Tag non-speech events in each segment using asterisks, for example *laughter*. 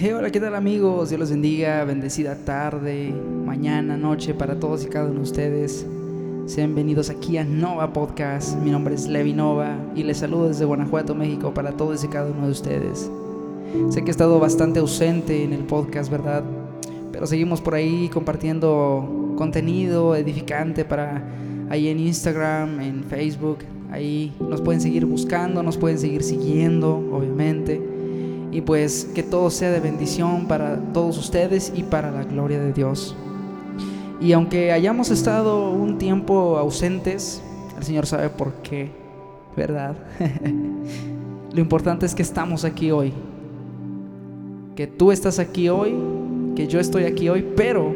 Hey, hola, ¿qué tal amigos? Dios los bendiga, bendecida tarde, mañana, noche para todos y cada uno de ustedes. Sean bienvenidos aquí a Nova Podcast. Mi nombre es Levi Nova y les saludo desde Guanajuato, México para todos y cada uno de ustedes. Sé que he estado bastante ausente en el podcast, ¿verdad? Pero seguimos por ahí compartiendo contenido edificante para ahí en Instagram, en Facebook. Ahí nos pueden seguir buscando, nos pueden seguir siguiendo, obviamente. Y pues que todo sea de bendición para todos ustedes y para la gloria de Dios. Y aunque hayamos estado un tiempo ausentes, el Señor sabe por qué, ¿verdad? *laughs* Lo importante es que estamos aquí hoy. Que tú estás aquí hoy, que yo estoy aquí hoy, pero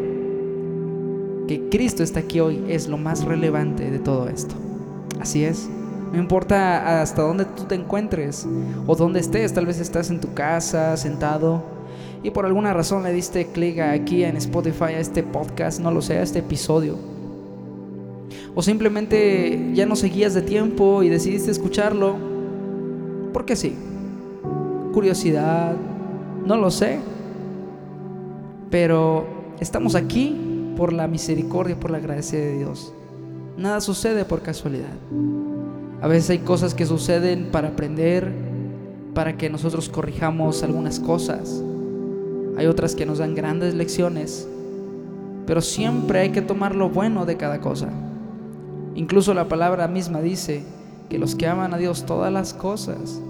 que Cristo está aquí hoy es lo más relevante de todo esto. Así es. No importa hasta dónde tú te encuentres o dónde estés, tal vez estás en tu casa, sentado, y por alguna razón le diste clic aquí en Spotify a este podcast, no lo sé, a este episodio. O simplemente ya no seguías de tiempo y decidiste escucharlo porque sí. Curiosidad, no lo sé. Pero estamos aquí por la misericordia, por la gracia de Dios. Nada sucede por casualidad. A veces hay cosas que suceden para aprender, para que nosotros corrijamos algunas cosas. Hay otras que nos dan grandes lecciones, pero siempre hay que tomar lo bueno de cada cosa. Incluso la palabra misma dice que los que aman a Dios todas las cosas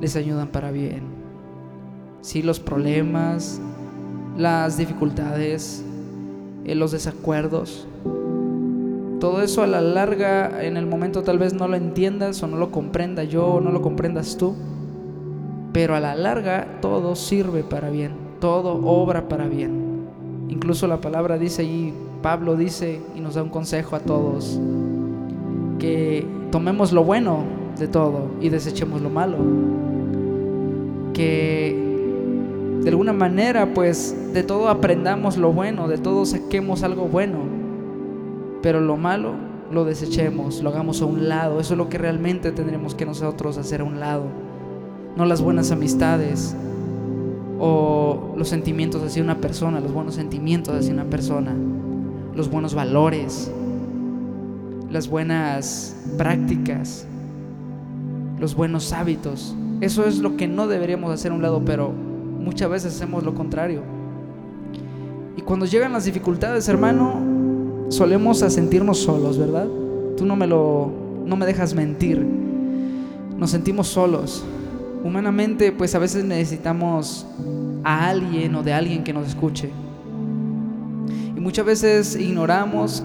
les ayudan para bien. Si los problemas, las dificultades, eh, los desacuerdos, todo eso a la larga, en el momento tal vez no lo entiendas o no lo comprenda yo o no lo comprendas tú, pero a la larga todo sirve para bien, todo obra para bien. Incluso la palabra dice y Pablo dice y nos da un consejo a todos, que tomemos lo bueno de todo y desechemos lo malo. Que de alguna manera pues de todo aprendamos lo bueno, de todo saquemos algo bueno pero lo malo lo desechemos, lo hagamos a un lado. Eso es lo que realmente tendremos que nosotros hacer a un lado. No las buenas amistades o los sentimientos hacia una persona, los buenos sentimientos hacia una persona, los buenos valores, las buenas prácticas, los buenos hábitos. Eso es lo que no deberíamos hacer a un lado, pero muchas veces hacemos lo contrario. Y cuando llegan las dificultades, hermano, solemos a sentirnos solos, ¿verdad? Tú no me lo no me dejas mentir. Nos sentimos solos. Humanamente, pues a veces necesitamos a alguien o de alguien que nos escuche. Y muchas veces ignoramos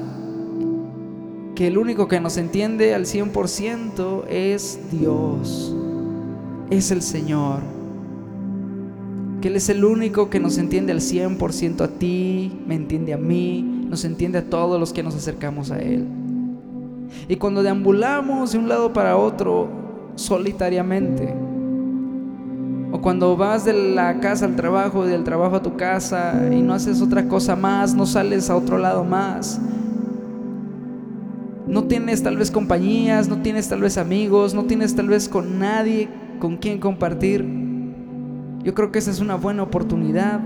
que el único que nos entiende al 100% es Dios, es el Señor. Él es el único que nos entiende al 100% a ti, me entiende a mí, nos entiende a todos los que nos acercamos a Él. Y cuando deambulamos de un lado para otro solitariamente, o cuando vas de la casa al trabajo, del trabajo a tu casa y no haces otra cosa más, no sales a otro lado más, no tienes tal vez compañías, no tienes tal vez amigos, no tienes tal vez con nadie con quien compartir, yo creo que esa es una buena oportunidad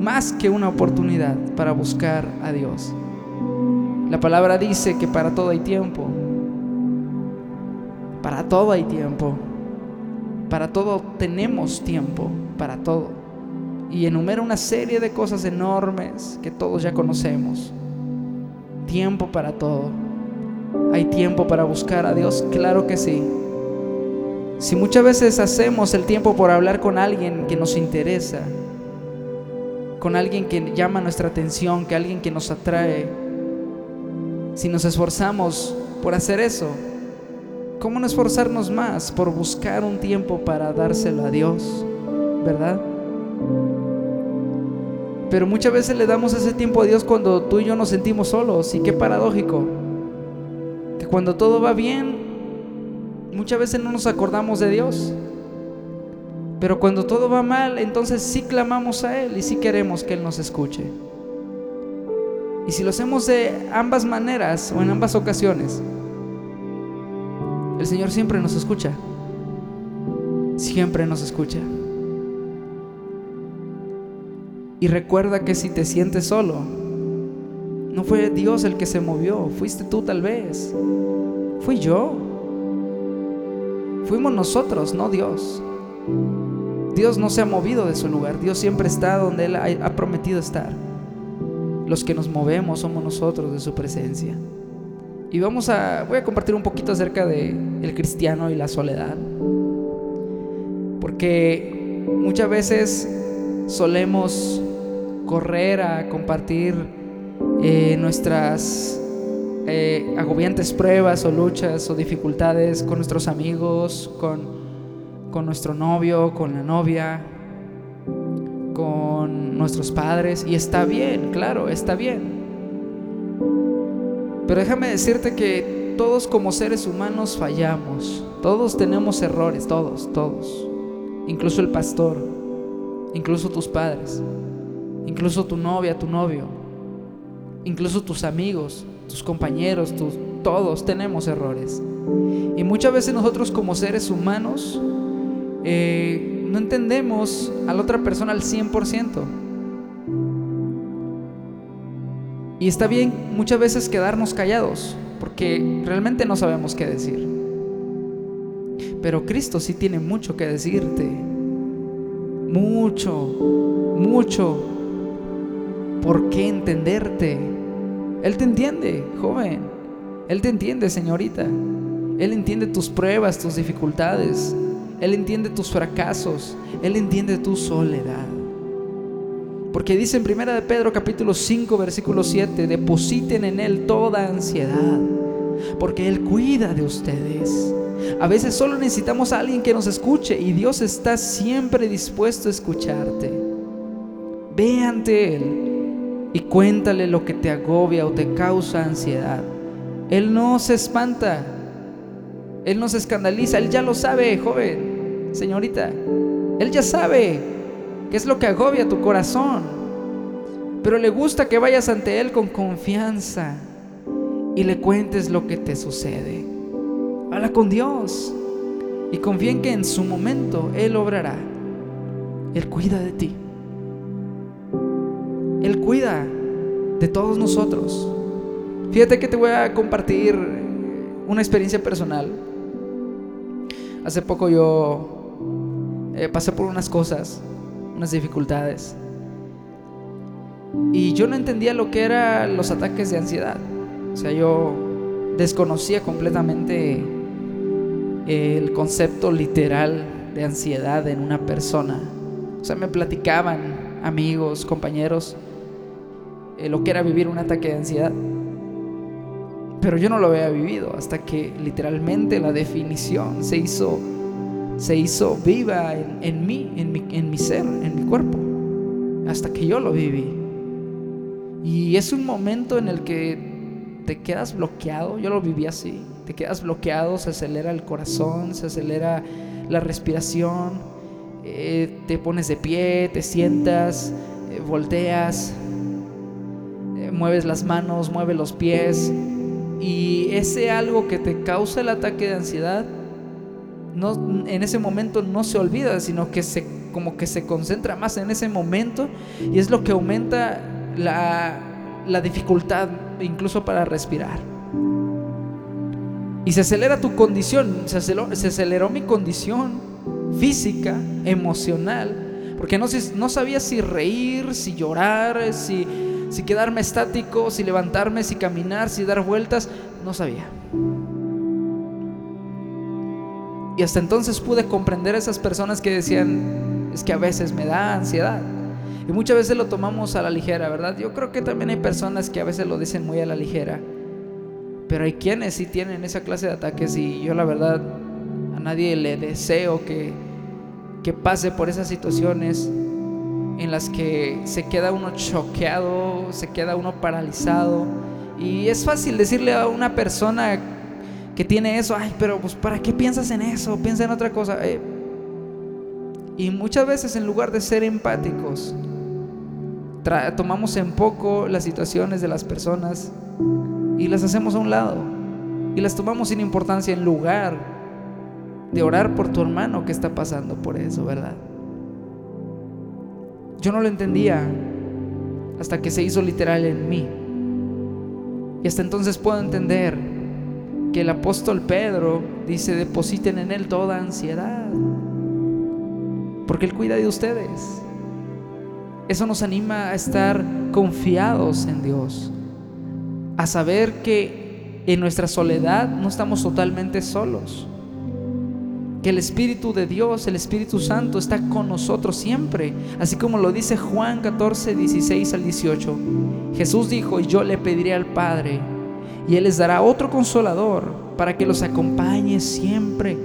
más que una oportunidad para buscar a Dios. La palabra dice que para todo hay tiempo. Para todo hay tiempo. Para todo tenemos tiempo, para todo. Y enumera una serie de cosas enormes que todos ya conocemos. Tiempo para todo. ¿Hay tiempo para buscar a Dios? Claro que sí. Si muchas veces hacemos el tiempo por hablar con alguien que nos interesa, con alguien que llama nuestra atención, que alguien que nos atrae, si nos esforzamos por hacer eso, ¿cómo no esforzarnos más por buscar un tiempo para dárselo a Dios? ¿Verdad? Pero muchas veces le damos ese tiempo a Dios cuando tú y yo nos sentimos solos. Y qué paradójico. Que cuando todo va bien, muchas veces no nos acordamos de Dios. Pero cuando todo va mal, entonces sí clamamos a Él y sí queremos que Él nos escuche. Y si lo hacemos de ambas maneras o en ambas ocasiones, el Señor siempre nos escucha. Siempre nos escucha. Y recuerda que si te sientes solo, no fue Dios el que se movió, fuiste tú tal vez, fui yo. Fuimos nosotros, no Dios. Dios no se ha movido de su lugar, Dios siempre está donde Él ha prometido estar. Los que nos movemos somos nosotros de su presencia. Y vamos a, voy a compartir un poquito acerca de el cristiano y la soledad. Porque muchas veces solemos correr a compartir eh, nuestras eh, agobiantes pruebas o luchas o dificultades con nuestros amigos, con, con nuestro novio, con la novia, con nuestros padres. Y está bien, claro, está bien. Pero déjame decirte que todos como seres humanos fallamos. Todos tenemos errores, todos, todos. Incluso el pastor, incluso tus padres, incluso tu novia, tu novio, incluso tus amigos, tus compañeros, todos tenemos errores. Y muchas veces nosotros como seres humanos eh, no entendemos a la otra persona al 100%. Y está bien muchas veces quedarnos callados, porque realmente no sabemos qué decir. Pero Cristo sí tiene mucho que decirte. Mucho, mucho. ¿Por qué entenderte? Él te entiende, joven. Él te entiende, señorita. Él entiende tus pruebas, tus dificultades. Él entiende tus fracasos. Él entiende tu soledad. Porque dice en primera de Pedro capítulo 5 versículo 7, depositen en él toda ansiedad, porque él cuida de ustedes. A veces solo necesitamos a alguien que nos escuche y Dios está siempre dispuesto a escucharte. Ve ante él y cuéntale lo que te agobia o te causa ansiedad. Él no se espanta. Él no se escandaliza, él ya lo sabe, joven, señorita. Él ya sabe qué es lo que agobia tu corazón. Pero le gusta que vayas ante Él con confianza y le cuentes lo que te sucede. Habla con Dios y confía en que en su momento Él obrará. Él cuida de ti. Él cuida de todos nosotros. Fíjate que te voy a compartir una experiencia personal. Hace poco yo eh, pasé por unas cosas unas dificultades. Y yo no entendía lo que eran los ataques de ansiedad. O sea, yo desconocía completamente el concepto literal de ansiedad en una persona. O sea, me platicaban amigos, compañeros, eh, lo que era vivir un ataque de ansiedad. Pero yo no lo había vivido hasta que literalmente la definición se hizo se hizo viva en, mí, en mi, en mi ser, en mi cuerpo, hasta que yo lo viví. Y es un momento en el que te quedas bloqueado, yo lo viví así, te quedas bloqueado, se acelera el corazón, se acelera la respiración, eh, te pones de pie, te sientas, eh, volteas, mueves las manos, mueves los pies, y ese algo que te causa el ataque de ansiedad no, en ese momento no se olvida, sino que se, como que se concentra más en ese momento y es lo que aumenta la, la dificultad incluso para respirar. Y se acelera tu condición, se aceleró, se aceleró mi condición física, emocional, porque no, no sabía si reír, si llorar, si, si quedarme estático, si levantarme, si caminar, si dar vueltas, no sabía. Y hasta entonces pude comprender a esas personas que decían, es que a veces me da ansiedad. Y muchas veces lo tomamos a la ligera, ¿verdad? Yo creo que también hay personas que a veces lo dicen muy a la ligera. Pero hay quienes sí tienen esa clase de ataques y yo la verdad a nadie le deseo que, que pase por esas situaciones en las que se queda uno choqueado, se queda uno paralizado. Y es fácil decirle a una persona que tiene eso, ay, pero pues ¿para qué piensas en eso? Piensa en otra cosa. Eh, y muchas veces en lugar de ser empáticos, tomamos en poco las situaciones de las personas y las hacemos a un lado y las tomamos sin importancia en lugar de orar por tu hermano que está pasando por eso, ¿verdad? Yo no lo entendía hasta que se hizo literal en mí. Y hasta entonces puedo entender que el apóstol Pedro dice, depositen en él toda ansiedad, porque él cuida de ustedes. Eso nos anima a estar confiados en Dios, a saber que en nuestra soledad no estamos totalmente solos que el Espíritu de Dios, el Espíritu Santo está con nosotros siempre, así como lo dice Juan 14, 16 al 18. Jesús dijo, y yo le pediré al Padre, y Él les dará otro consolador para que los acompañe siempre,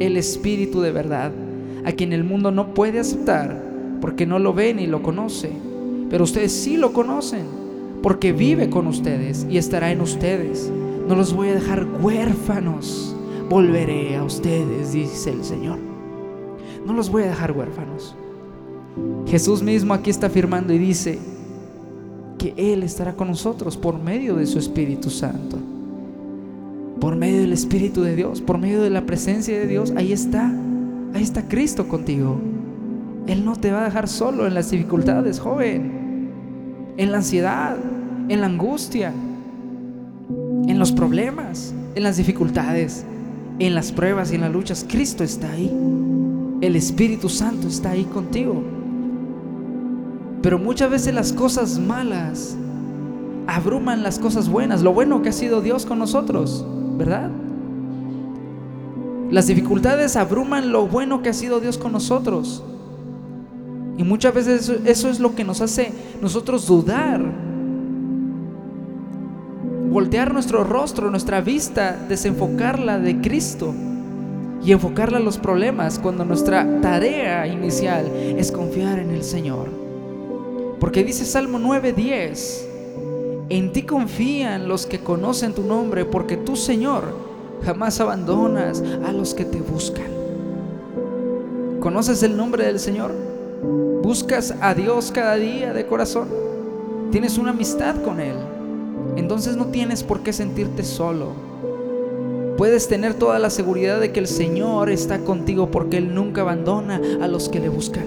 el Espíritu de verdad, a quien el mundo no puede aceptar, porque no lo ve ni lo conoce, pero ustedes sí lo conocen, porque vive con ustedes y estará en ustedes. No los voy a dejar huérfanos volveré a ustedes, dice el Señor. No los voy a dejar huérfanos. Jesús mismo aquí está afirmando y dice que Él estará con nosotros por medio de su Espíritu Santo. Por medio del Espíritu de Dios, por medio de la presencia de Dios, ahí está, ahí está Cristo contigo. Él no te va a dejar solo en las dificultades, joven, en la ansiedad, en la angustia, en los problemas, en las dificultades en las pruebas y en las luchas, Cristo está ahí. El Espíritu Santo está ahí contigo. Pero muchas veces las cosas malas abruman las cosas buenas, lo bueno que ha sido Dios con nosotros, ¿verdad? Las dificultades abruman lo bueno que ha sido Dios con nosotros. Y muchas veces eso, es lo que nos hace nosotros dudar voltear nuestro rostro, nuestra vista, desenfocarla de Cristo y enfocarla a los problemas cuando nuestra tarea inicial es confiar en el Señor. Porque dice Salmo 9:10, en ti confían los que conocen tu nombre, porque tú, Señor, jamás abandonas a los que te buscan. ¿Conoces el nombre del Señor? ¿Buscas a Dios cada día de corazón? ¿Tienes una amistad con Él? Entonces no tienes por qué sentirte solo. Puedes tener toda la seguridad de que el Señor está contigo porque Él nunca abandona a los que le buscan.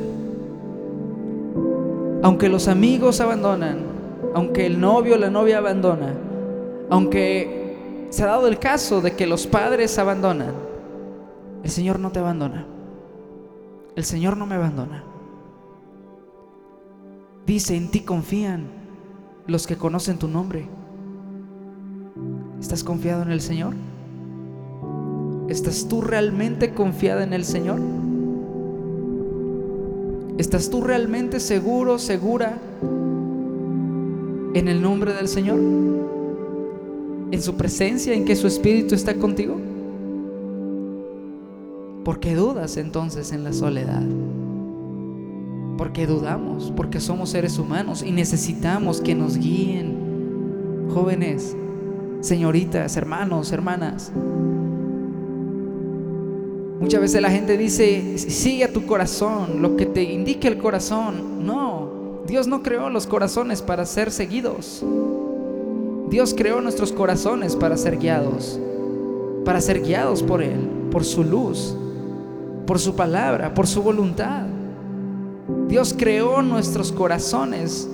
Aunque los amigos abandonan, aunque el novio o la novia abandona, aunque se ha dado el caso de que los padres abandonan, el Señor no te abandona. El Señor no me abandona. Dice, en ti confían los que conocen tu nombre. ¿Estás confiado en el Señor? ¿Estás tú realmente confiada en el Señor? ¿Estás tú realmente seguro, segura en el nombre del Señor? ¿En su presencia, en que su Espíritu está contigo? ¿Por qué dudas entonces en la soledad? Porque dudamos, porque somos seres humanos y necesitamos que nos guíen. Jóvenes, señoritas, hermanos, hermanas. Muchas veces la gente dice, sigue a tu corazón, lo que te indique el corazón. No, Dios no creó los corazones para ser seguidos. Dios creó nuestros corazones para ser guiados, para ser guiados por Él, por su luz, por su palabra, por su voluntad. Dios creó nuestros corazones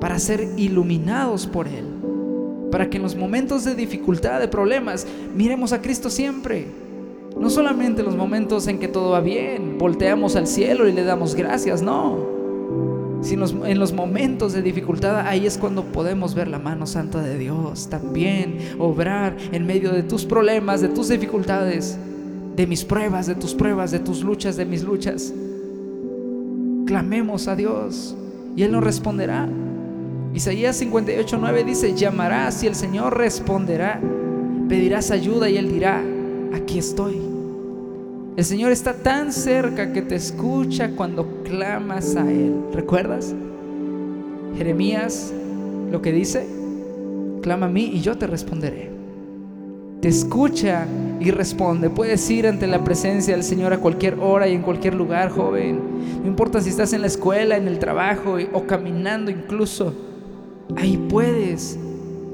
para ser iluminados por Él para que en los momentos de dificultad, de problemas, miremos a Cristo siempre. No solamente en los momentos en que todo va bien, volteamos al cielo y le damos gracias, no. Sino en los momentos de dificultad, ahí es cuando podemos ver la mano santa de Dios también, obrar en medio de tus problemas, de tus dificultades, de mis pruebas, de tus pruebas, de tus luchas, de mis luchas. Clamemos a Dios y Él nos responderá. Isaías 58:9 dice, llamarás y el Señor responderá, pedirás ayuda y Él dirá, aquí estoy. El Señor está tan cerca que te escucha cuando clamas a Él. ¿Recuerdas? Jeremías lo que dice, clama a mí y yo te responderé. Te escucha y responde. Puedes ir ante la presencia del Señor a cualquier hora y en cualquier lugar, joven. No importa si estás en la escuela, en el trabajo o caminando incluso. Ahí puedes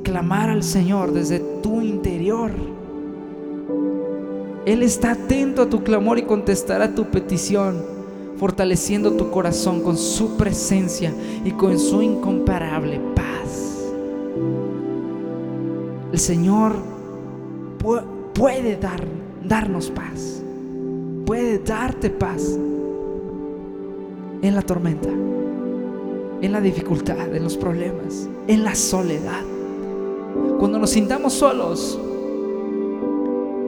clamar al Señor desde tu interior. Él está atento a tu clamor y contestará tu petición. fortaleciendo tu corazón con su presencia y con su incomparable paz. El Señor puede dar, darnos paz, puede darte paz en la tormenta, en la dificultad, en los problemas, en la soledad. Cuando nos sintamos solos,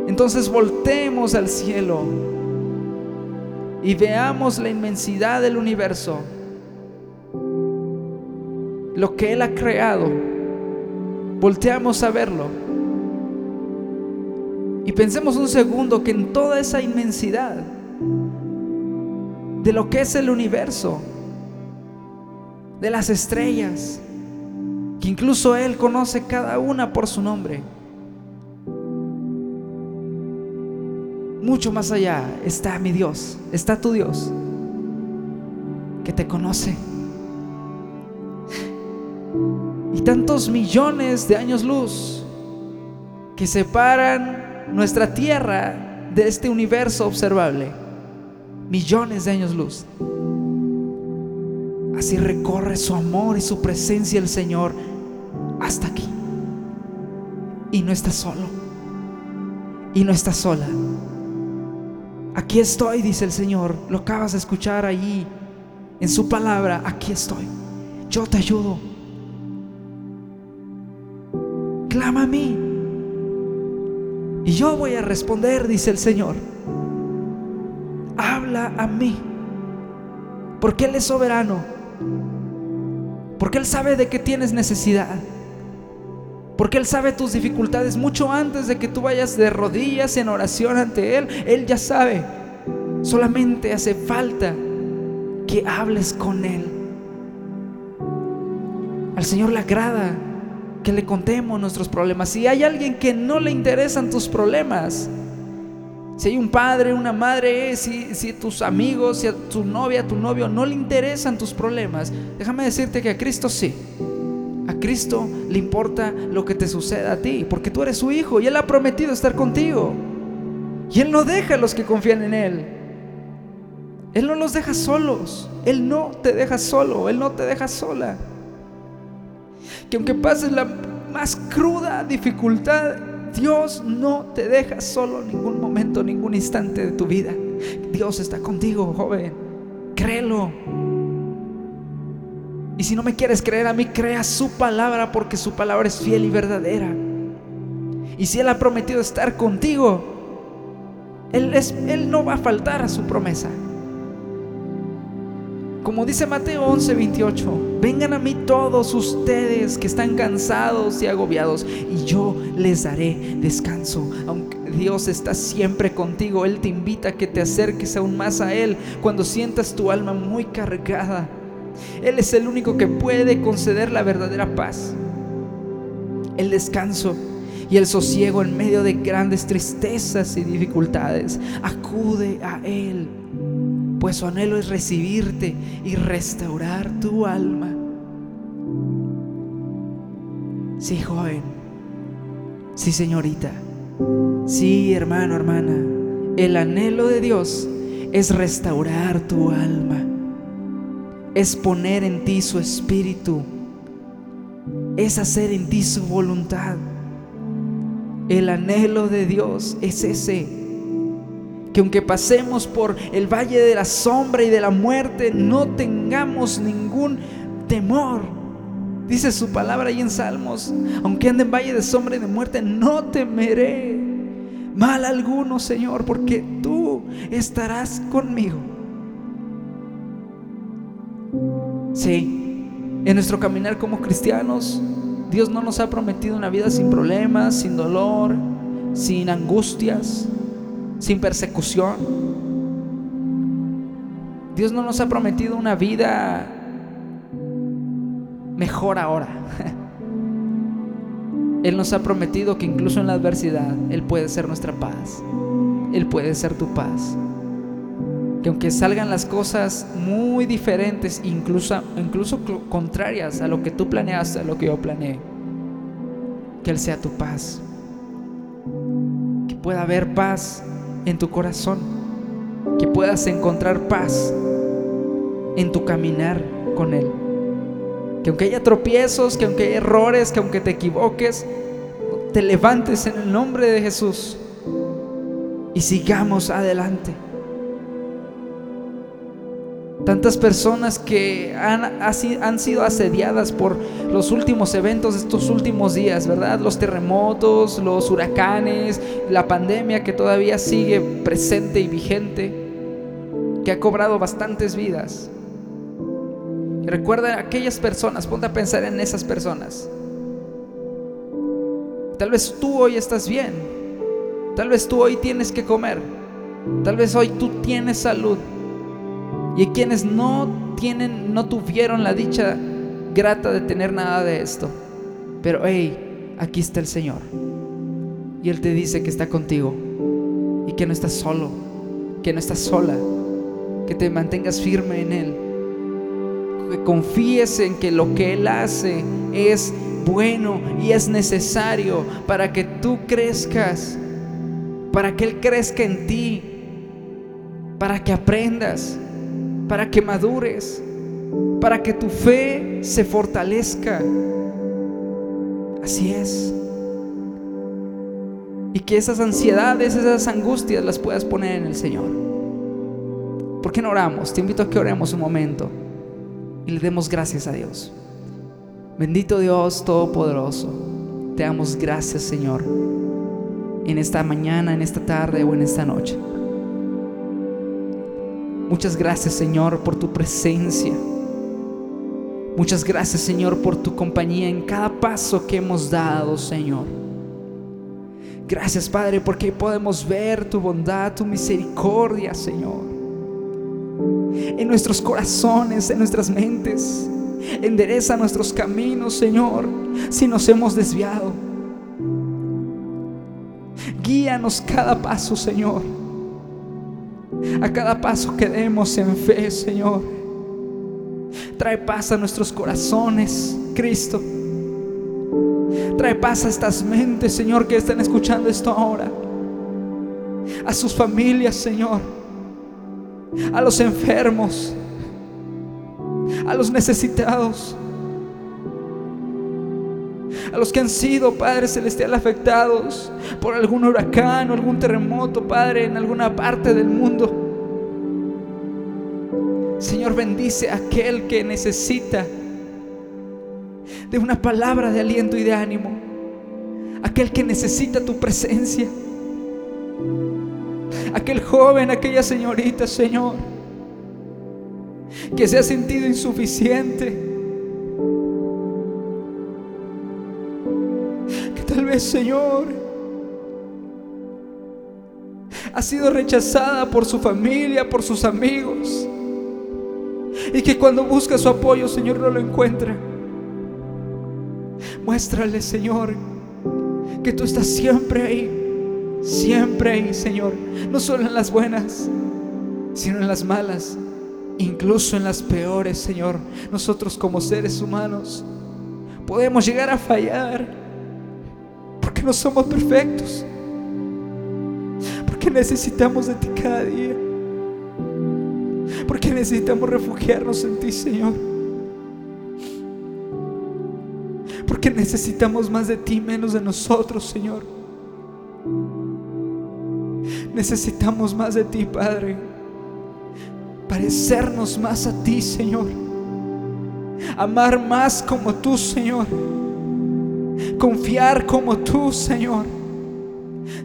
entonces voltemos al cielo y veamos la inmensidad del universo, lo que Él ha creado. Volteamos a verlo y pensemos un segundo que en toda esa inmensidad de lo que es el universo, de las estrellas, que incluso Él conoce cada una por su nombre. Mucho más allá está mi Dios, está tu Dios, que te conoce. Y tantos millones de años luz que separan nuestra tierra de este universo observable millones de años luz. Así recorre su amor y su presencia el Señor hasta aquí. Y no está solo. Y no está sola. Aquí estoy, dice el Señor. Lo acabas de escuchar allí en su palabra. Aquí estoy. Yo te ayudo. Clama a mí. Y yo voy a responder, dice el Señor habla a mí. Porque Él es soberano. Porque Él sabe de qué tienes necesidad. Porque Él sabe tus dificultades mucho antes de que tú vayas de rodillas en oración ante Él. Él ya sabe. Solamente hace falta que hables con Él. Al Señor le agrada que le contemos nuestros problemas. Si hay alguien que no le interesan tus problemas, si hay un padre, una madre, si, tus amigos, si a tu novia, a tu novio no le interesan tus problemas, déjame decirte que a Cristo sí. A Cristo le importa lo que te suceda a ti, porque tú eres su hijo y Él ha prometido estar contigo. Y Él no deja a los que confían en Él. Él no los deja solos. Él no te deja solo. Él no te deja sola. Que aunque pases la más cruda dificultad Dios no te deja solo ningún momento, ningún instante de tu vida. Dios está contigo, joven. Créelo. Y si no me quieres creer a mí, crea su palabra porque su palabra es fiel y verdadera. Y si Él ha prometido estar contigo, Él, es, él no va a faltar a su promesa. Como dice Mateo 11, 28, vengan a mí todos ustedes que están cansados y agobiados y yo les daré descanso. Aunque Dios está siempre contigo, Él te invita a que te acerques aún más a Él cuando sientas tu alma muy cargada. Él es el único que puede conceder la verdadera paz, el descanso y el sosiego en medio de grandes tristezas y dificultades. Acude a Él pues su anhelo es recibirte y restaurar tu alma. Sí, joven. Sí, señorita. Sí, hermano, hermana. El anhelo de Dios es restaurar tu alma. Es poner en ti su espíritu. Es hacer en ti su voluntad. El anhelo de Dios es ese que aunque pasemos por el valle de la sombra y de la muerte, no tengamos ningún temor. Dice su palabra ahí en Salmos, aunque ande en valle de sombra y de muerte, no temeré mal alguno, Señor, porque tú estarás conmigo. Sí, en nuestro caminar como cristianos, Dios no nos ha prometido una vida sin problemas, sin dolor, sin angustias sin persecución. Dios no nos ha prometido una vida mejor ahora. *laughs* Él nos ha prometido que incluso en la adversidad Él puede ser nuestra paz. Él puede ser tu paz. Que aunque salgan las cosas muy diferentes, incluso, incluso contrarias a lo que tú planeaste, a lo que yo planeé, que Él sea tu paz. Que pueda haber paz en tu corazón, que puedas encontrar paz en tu caminar con Él. Que aunque haya tropiezos, que aunque haya errores, que aunque te equivoques, te levantes en el nombre de Jesús y sigamos adelante. Tantas personas que han, han, sido asediadas por los últimos eventos de estos últimos días, ¿verdad? Los terremotos, los huracanes, la pandemia que todavía sigue presente y vigente, que ha cobrado bastantes vidas. recuerda a aquellas personas, ponte a pensar en esas personas. Tal vez tú hoy estás bien, tal vez tú hoy tienes que comer, tal vez hoy tú tienes salud. Y quienes no tienen, no tuvieron la dicha grata de tener nada de esto. Pero hey, aquí está el Señor. Y Él te dice que está contigo. Y que no estás solo. Que no estás sola. Que te mantengas firme en Él. Que confíes en que lo que Él hace es bueno y es necesario para que tú crezcas. Para que Él crezca en ti. Para que aprendas para que madures, para que tu fe se fortalezca. Así es. Y que esas ansiedades, esas angustias las puedas poner en el Señor. ¿Por qué no oramos? Te invito a que oremos un momento y le demos gracias a Dios. Bendito Dios Todopoderoso, te damos gracias Señor en esta mañana, en esta tarde o en esta noche. Muchas gracias Señor por tu presencia. Muchas gracias Señor por tu compañía en cada paso que hemos dado Señor. Gracias Padre porque podemos ver tu bondad, tu misericordia Señor. En nuestros corazones, en nuestras mentes. Endereza nuestros caminos Señor si nos hemos desviado. Guíanos cada paso Señor a cada paso que demos en fe, Señor. Trae paz a nuestros corazones, Cristo. Trae paz a estas mentes, Señor, que están escuchando esto ahora. A sus familias, Señor. A los enfermos. A los necesitados a los que han sido, Padre Celestial, afectados por algún huracán o algún terremoto, Padre, en alguna parte del mundo. Señor, bendice a aquel que necesita de una palabra de aliento y de ánimo. Aquel que necesita tu presencia. Aquel joven, aquella señorita, Señor, que se ha sentido insuficiente Señor, ha sido rechazada por su familia, por sus amigos. Y que cuando busca su apoyo, Señor, no lo encuentra. Muéstrale, Señor, que tú estás siempre ahí, siempre ahí, Señor. No solo en las buenas, sino en las malas, incluso en las peores, Señor. Nosotros como seres humanos podemos llegar a fallar no somos perfectos. Porque necesitamos de ti cada día. Porque necesitamos refugiarnos en ti, Señor. Porque necesitamos más de ti, menos de nosotros, Señor. Necesitamos más de ti, Padre. Parecernos más a ti, Señor. Amar más como tú, Señor confiar como tú, Señor.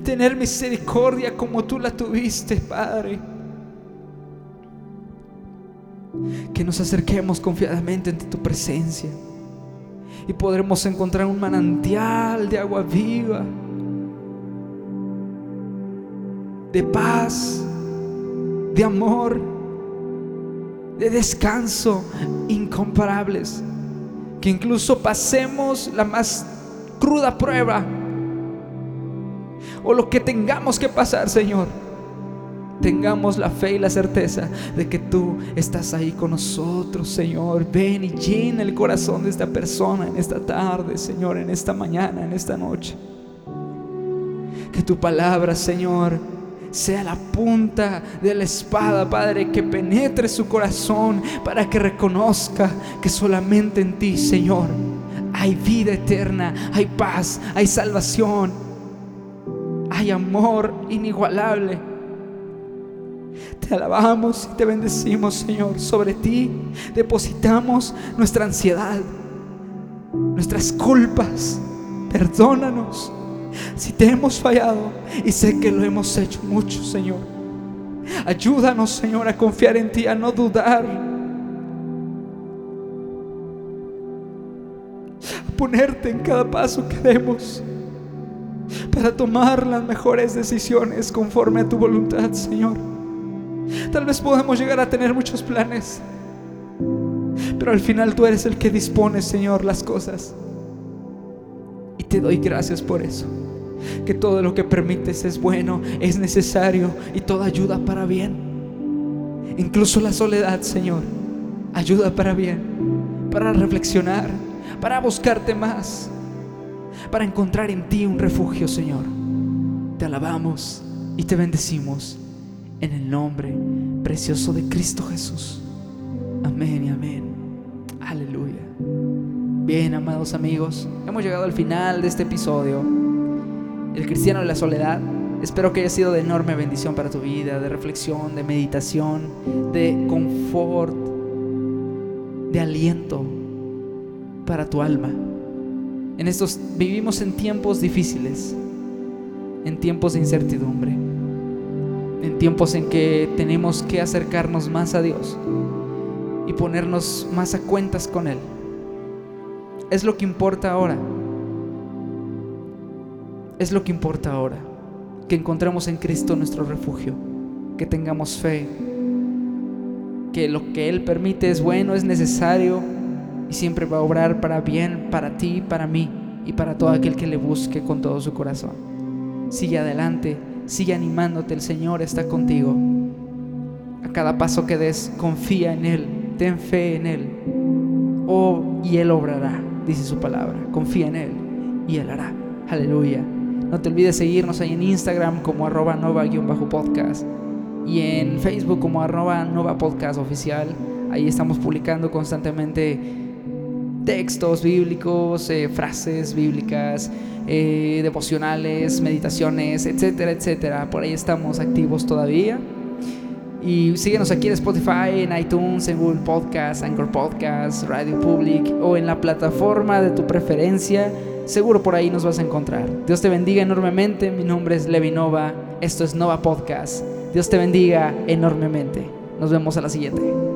Tener misericordia como tú la tuviste, Padre. Que nos acerquemos confiadamente ante tu presencia y podremos encontrar un manantial de agua viva, de paz, de amor, de descanso incomparables. Que incluso pasemos la más cruda prueba o lo que tengamos que pasar, Señor, tengamos la fe y la certeza de que tú estás ahí con nosotros, Señor. Ven y llena el corazón de esta persona en esta tarde, Señor, en esta mañana, en esta noche. Que tu palabra, Señor, sea la punta de la espada, Padre, que penetre su corazón para que reconozca que solamente en ti, Señor, hay vida eterna, hay paz, hay salvación, hay amor inigualable. Te alabamos y te bendecimos, Señor. Sobre ti depositamos nuestra ansiedad, nuestras culpas. Perdónanos si te hemos fallado y sé que lo hemos hecho mucho, Señor. Ayúdanos, Señor, a confiar en ti, a no dudar. A ponerte en cada paso que demos para tomar las mejores decisiones conforme a tu voluntad, Señor. Tal vez podemos llegar a tener muchos planes, pero al final tú eres el que dispone, Señor, las cosas. Y te doy gracias por eso que todo lo que permites es bueno, es necesario y toda ayuda para bien. Incluso la soledad, Señor, ayuda para bien, para reflexionar, para buscarte más, para encontrar en ti un refugio, Señor. Te alabamos y te bendecimos en el nombre precioso de Cristo Jesús. Amén y amén. Aleluya. Bien, amados amigos, hemos llegado al final de este episodio el cristiano de la soledad. Espero que haya sido de enorme bendición para tu vida, de reflexión, de meditación, de confort, de aliento para tu alma. En estos vivimos en tiempos difíciles, en tiempos de incertidumbre, en tiempos en que tenemos que acercarnos más a Dios y ponernos más a cuentas con Él. Es lo que importa ahora es lo que importa ahora, que encontremos en Cristo nuestro refugio, que tengamos fe, que lo que Él permite es bueno, es necesario y siempre va a obrar para bien, para ti, para mí y para todo aquel que le busque con todo su corazón. Sigue adelante, sigue animándote, el Señor está contigo. A cada paso que des, confía en Él, ten fe en Él. Oh, y Él obrará, dice su palabra. Confía en Él y Él hará. Aleluya. No te olvides seguirnos ahí en Instagram como arroba nova-podcast y en Facebook como arroba nova podcast oficial. Ahí estamos publicando constantemente textos bíblicos, eh, frases bíblicas, eh, devocionales, meditaciones, etcétera, etcétera. Por ahí estamos activos todavía. Y síguenos aquí en Spotify, en iTunes, en Google Podcast, Anchor Podcast, Radio Public o en la plataforma de tu preferencia Seguro por ahí nos vas a encontrar. Dios te bendiga enormemente. Mi nombre es Levi Nova. Esto es Nova Podcast. Dios te bendiga enormemente. Nos vemos a la siguiente.